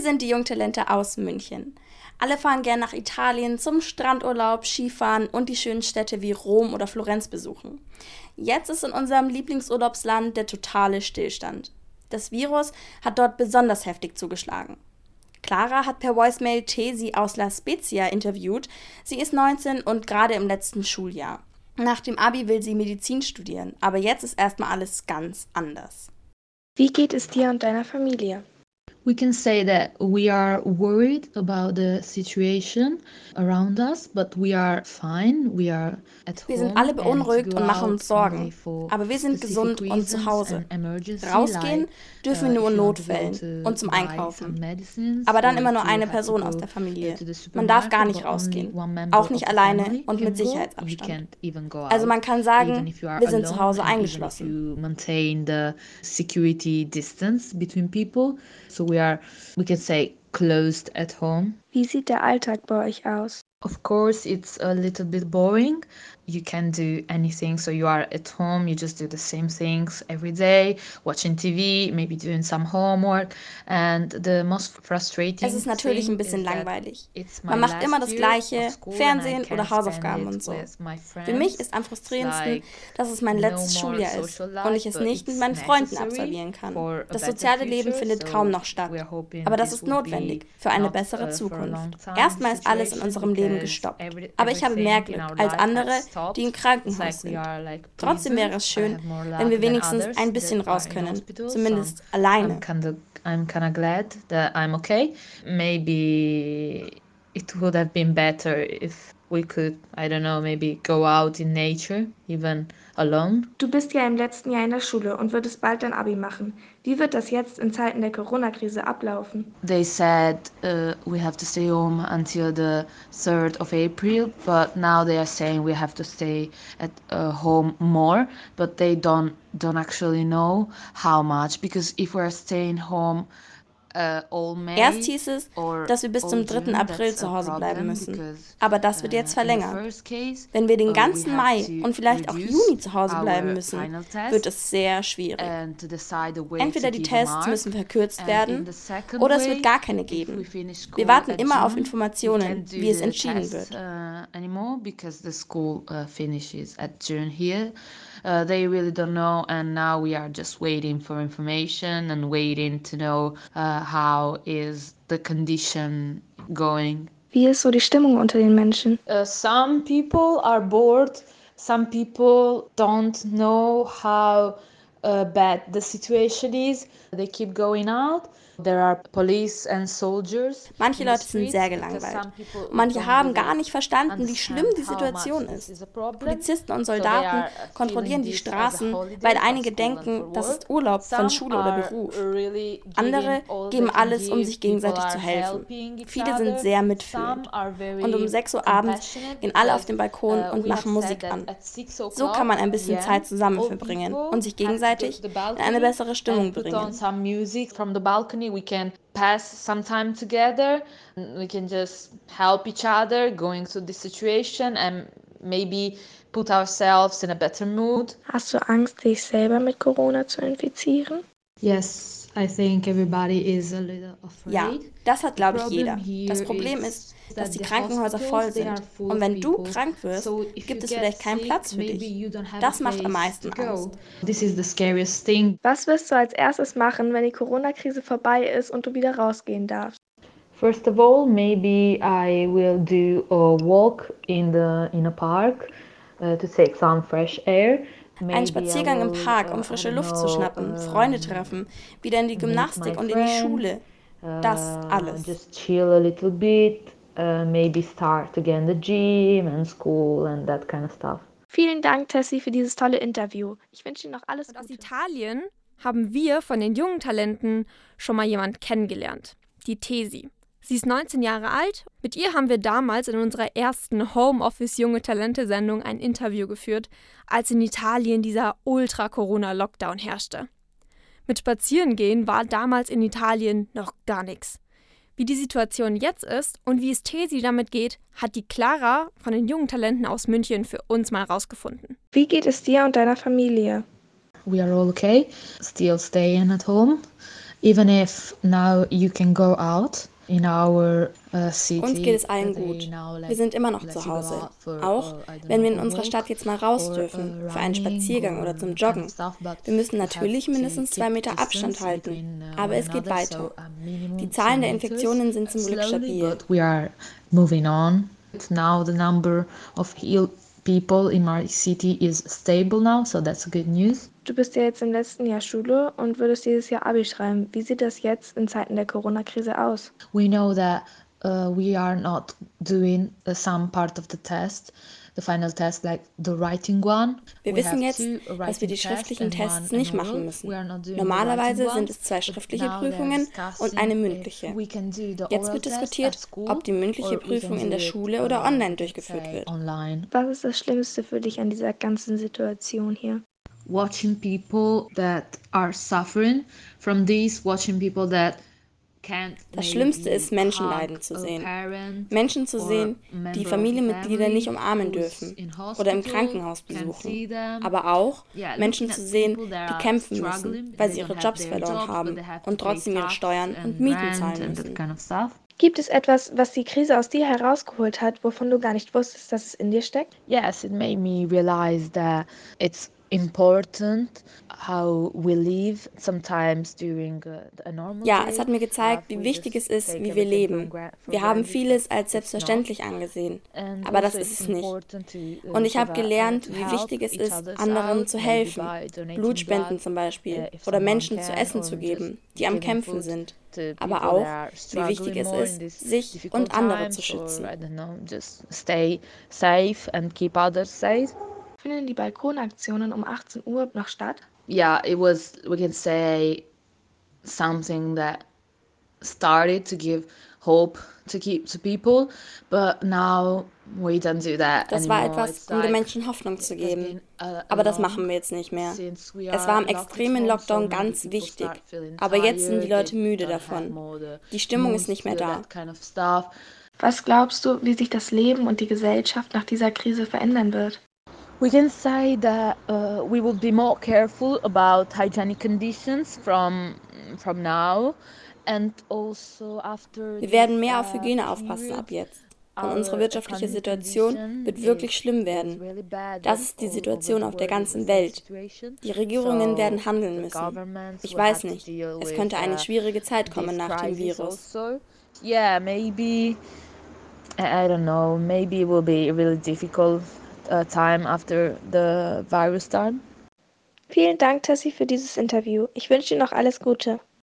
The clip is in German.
Wir sind die Jungtalente aus München. Alle fahren gern nach Italien zum Strandurlaub, Skifahren und die schönen Städte wie Rom oder Florenz besuchen. Jetzt ist in unserem Lieblingsurlaubsland der totale Stillstand. Das Virus hat dort besonders heftig zugeschlagen. Clara hat per Voicemail Tesi aus La Spezia interviewt. Sie ist 19 und gerade im letzten Schuljahr. Nach dem Abi will sie Medizin studieren, aber jetzt ist erstmal alles ganz anders. Wie geht es dir und deiner Familie? We can say that we are worried about the situation around us, but we are fine. We are at wir sind alle beunruhigt und machen uns Sorgen. Aber wir sind gesund und zu Hause. Rausgehen dürfen wir nur in Notfällen und zum Einkaufen. Aber dann immer nur eine Person aus der Familie. Man darf gar nicht rausgehen. Auch nicht alleine und mit Sicherheitsabstand. Also man kann sagen, wir sind zu Hause eingeschlossen. We are, we can say, closed at home. Wie sieht der Alltag bei euch aus? Of course, it's a little bit boring. You can do anything. So you are at home, you just do the same things every day, watching TV, maybe doing some homework. And the most frustrating es ist natürlich ein bisschen langweilig. Man macht immer das Gleiche, Fernsehen oder Hausaufgaben und so. Für mich ist am frustrierendsten, dass es mein letztes Schuljahr ist und ich es nicht mit meinen Freunden absolvieren kann. Das soziale Leben findet kaum noch statt. Aber das ist notwendig für eine bessere uh, Zukunft. Erstmal ist alles in unserem Leben Leben gestoppt. Aber ich habe mehr Glück als andere, die im Krankenhaus sind. Trotzdem wäre es schön, wenn wir wenigstens ein bisschen raus können, zumindest alleine. I'm kind of glad that I'm okay. Maybe it would have been better if we could, I don't know, maybe go out in nature, even alone. Du bist ja im letzten Jahr in der Schule und würdest bald dein Abi machen. Wie wird das jetzt in Zeiten der Corona-Krise ablaufen? They said uh, we have to stay home until the 3rd of April, but now they are saying we have to stay at uh, home more, but they don't don't actually know how much because if we're staying home Erst hieß es, dass wir bis zum 3. April zu Hause bleiben müssen. Aber das wird jetzt uh, verlängert. Wenn wir den uh, ganzen Mai und vielleicht auch Juni zu Hause bleiben müssen, wird es sehr schwierig. Entweder die Tests müssen verkürzt werden oder es wird gar keine geben. Wir warten immer auf Informationen, wie es entschieden wird. Uh, they really don't know and now we are just waiting for information and waiting to know uh, how is the condition going Wie ist so die Stimmung unter den Menschen? Uh, some people are bored. Some people don't know how uh, bad the situation is. They keep going out. Manche Leute sind sehr gelangweilt. Und manche haben gar nicht verstanden, wie schlimm die Situation ist. Polizisten und Soldaten kontrollieren die Straßen, weil einige denken, das ist Urlaub von Schule oder Beruf. Andere geben alles, um sich gegenseitig zu helfen. Viele sind sehr mitfühlend. Und um 6 Uhr abends gehen alle auf den Balkon uh, und machen Musik an. So kann man ein bisschen Zeit zusammen verbringen und sich gegenseitig in eine bessere Stimmung bringen we can pass some time together. We can just help each other going through this situation and maybe put ourselves in a better mood. Hast du angst dich selber mit corona zu infizieren? Yes I think everybody is a little afraid. Ja, das hat, glaube ich, jeder. Das Problem ist, dass die Krankenhäuser voll sind. Und wenn du krank wirst, gibt es vielleicht keinen Platz für dich. Das macht am meisten Angst. This is the scariest thing. Was wirst du als erstes machen, wenn die Corona-Krise vorbei ist und du wieder rausgehen darfst? First of all, maybe I will do a walk in the in a park uh, to take some fresh air. Ein Spaziergang im Park, um frische Luft zu schnappen, Freunde treffen, wieder in die Gymnastik und in die Schule. Das uh, alles. Just chill a little bit, uh, maybe start again the gym and school and that kind of stuff. Vielen Dank, Tessie, für dieses tolle Interview. Ich wünsche Ihnen noch alles und Gute. Aus Italien haben wir von den jungen Talenten schon mal jemand kennengelernt. Die Tesi. Sie ist 19 Jahre alt. Mit ihr haben wir damals in unserer ersten Homeoffice Junge Talente Sendung ein Interview geführt, als in Italien dieser Ultra-Corona-Lockdown herrschte. Mit Spazierengehen war damals in Italien noch gar nichts. Wie die Situation jetzt ist und wie es Tesi damit geht, hat die Clara von den jungen Talenten aus München für uns mal rausgefunden. Wie geht es dir und deiner Familie? We are all okay, still staying at home even if now you can go out uh. Uns geht es allen gut. Wir sind immer noch zu Hause. Auch wenn wir in unserer Stadt jetzt mal raus dürfen, für einen Spaziergang oder zum Joggen. Wir müssen natürlich mindestens zwei Meter Abstand halten, uh, aber es geht weiter. Die Zahlen der Infektionen sind zum Glück stabil. We are moving on. Now the number of people in my city is stable now, so that's good news. Du bist ja jetzt im letzten Jahr Schule und würdest dieses Jahr Abi schreiben. Wie sieht das jetzt in Zeiten der Corona-Krise aus? We know that uh, we are not doing uh, some part of the test the final test like the writing one. Wir wissen jetzt, dass wir die schriftlichen Tests nicht machen müssen. Normalerweise sind es zwei schriftliche Prüfungen und eine mündliche. Jetzt wird diskutiert, ob die mündliche Prüfung in der Schule oder online durchgeführt wird. Was ist das Schlimmste für dich an dieser ganzen Situation hier? Watching people that are suffering from this, watching people that das Schlimmste ist, Menschen leiden zu sehen. Menschen zu sehen, die Familienmitglieder nicht umarmen dürfen oder im Krankenhaus besuchen. Aber auch Menschen zu sehen, die kämpfen müssen, weil sie ihre Jobs verloren haben und trotzdem ihre Steuern und Mieten zahlen müssen. Gibt es etwas, was die Krise aus dir herausgeholt hat, wovon du gar nicht wusstest, dass es in dir steckt? Yes, it made me realize that it's important how we live sometimes during uh, Ja, es hat mir gezeigt, wie wichtig es ist, wie wir leben. Wir haben vieles als selbstverständlich angesehen, aber das ist es nicht. Uh, Und ich habe gelernt, wie wichtig es ist, anderen zu helfen, Blutspenden zum Beispiel, uh, oder Menschen zu essen zu geben, die am Kämpfen sind. Aber auch, wie wichtig es ist, sich und andere zu schützen. Finden die Balkonaktionen um 18 Uhr noch statt? Yeah, it was, we can say, something that started to give hope to keep to people, but now we don't do that Das war etwas, um den Menschen Hoffnung zu geben. Aber das machen wir jetzt nicht mehr. Es war im extremen Lockdown ganz wichtig. Aber jetzt sind die Leute müde davon. Die Stimmung ist nicht mehr da. Was glaubst du, wie sich das Leben und die Gesellschaft nach dieser Krise verändern wird? We can say that uh, we will be more careful about hygienic conditions from from now and also after Wir werden mehr auf uh, Hygiene aufpassen ab jetzt. Und unsere wirtschaftliche Situation wird wirklich schlimm werden. Das ist die Situation auf der ganzen Welt. Die Regierungen werden handeln müssen. Ich weiß nicht. Es könnte eine uh, schwierige Zeit kommen nach dem Virus. Yeah, maybe I don't know. Maybe it will be really difficult uh, time after the virus started. Vielen Dank, Tessie, für dieses Interview. Ich wünsche dir noch alles Gute.